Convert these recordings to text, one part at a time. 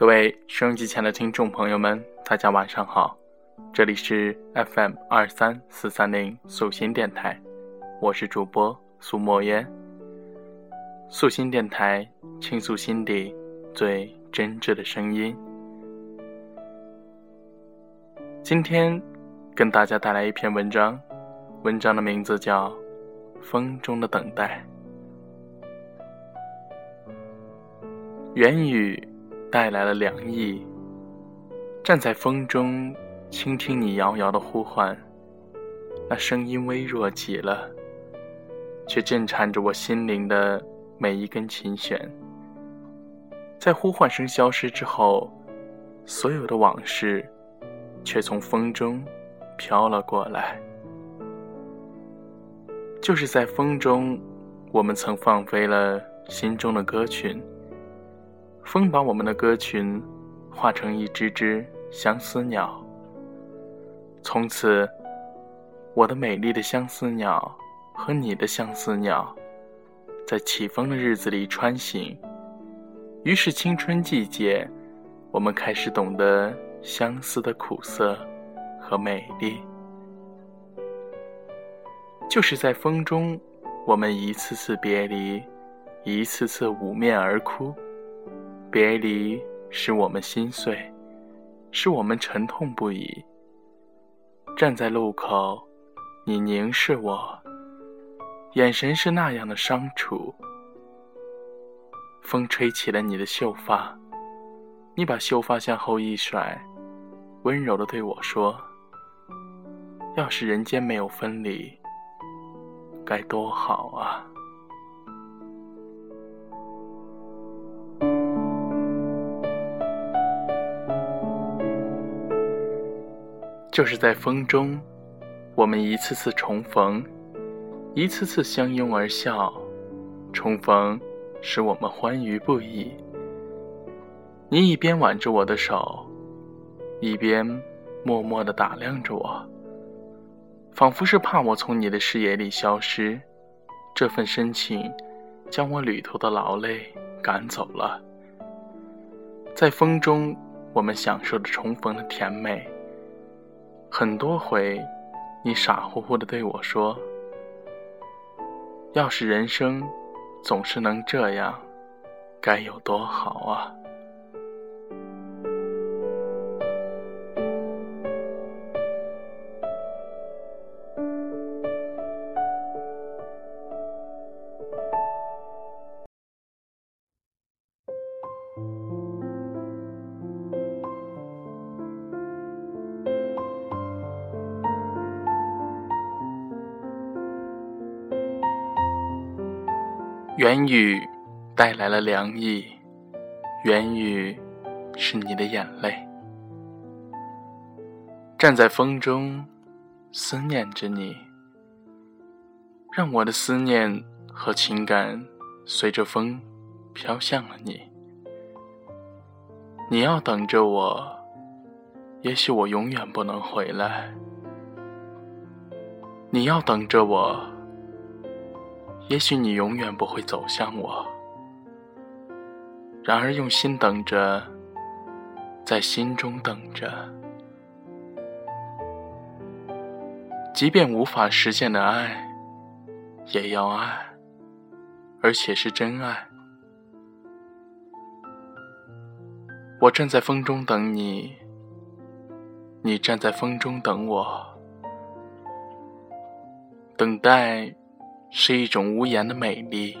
各位收音机前的听众朋友们，大家晚上好，这里是 FM 二三四三零素心电台，我是主播苏墨烟。素心电台倾诉心底最真挚的声音。今天跟大家带来一篇文章，文章的名字叫《风中的等待》。远雨带来了凉意，站在风中，倾听你遥遥的呼唤，那声音微弱极了，却震颤着我心灵的每一根琴弦。在呼唤声消失之后，所有的往事，却从风中飘了过来。就是在风中，我们曾放飞了心中的歌群。风把我们的歌群化成一只只相思鸟。从此，我的美丽的相思鸟和你的相思鸟，在起风的日子里穿行。于是，青春季节，我们开始懂得相思的苦涩和美丽。就是在风中，我们一次次别离，一次次捂面而哭。别离使我们心碎，使我们沉痛不已。站在路口，你凝视我，眼神是那样的伤楚。风吹起了你的秀发，你把秀发向后一甩，温柔的对我说：“要是人间没有分离，该多好啊！”就是在风中，我们一次次重逢，一次次相拥而笑。重逢使我们欢愉不已。你一边挽着我的手，一边默默地打量着我，仿佛是怕我从你的视野里消失。这份深情，将我旅途的劳累赶走了。在风中，我们享受着重逢的甜美。很多回，你傻乎乎地对我说：“要是人生总是能这样，该有多好啊！”缘雨带来了凉意，缘雨是你的眼泪。站在风中，思念着你，让我的思念和情感随着风飘向了你。你要等着我，也许我永远不能回来。你要等着我。也许你永远不会走向我，然而用心等着，在心中等着。即便无法实现的爱，也要爱，而且是真爱。我站在风中等你，你站在风中等我，等待。是一种无言的美丽，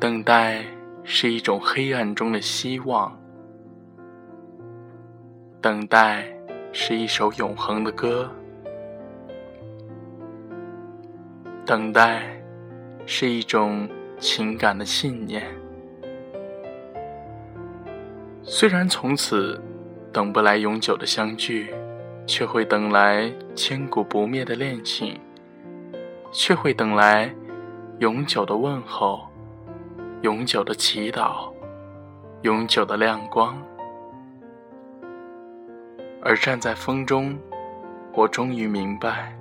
等待是一种黑暗中的希望，等待是一首永恒的歌，等待是一种情感的信念。虽然从此等不来永久的相聚，却会等来千古不灭的恋情。却会等来永久的问候，永久的祈祷，永久的亮光。而站在风中，我终于明白，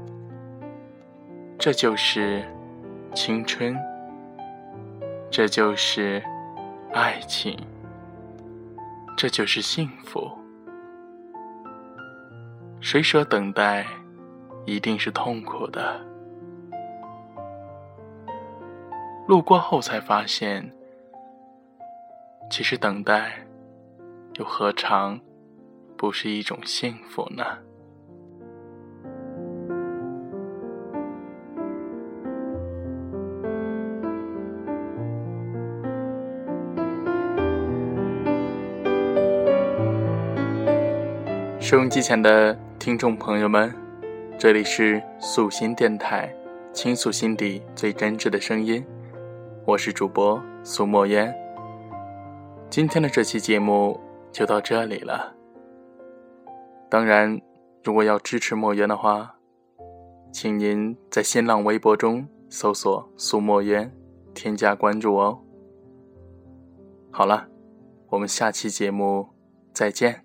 这就是青春，这就是爱情。这就是幸福。谁说等待一定是痛苦的？路过后才发现，其实等待又何尝不是一种幸福呢？收音机前的听众朋友们，这里是素心电台，倾诉心底最真挚的声音，我是主播苏墨烟。今天的这期节目就到这里了。当然，如果要支持墨渊的话，请您在新浪微博中搜索“苏墨烟”，添加关注哦。好了，我们下期节目再见。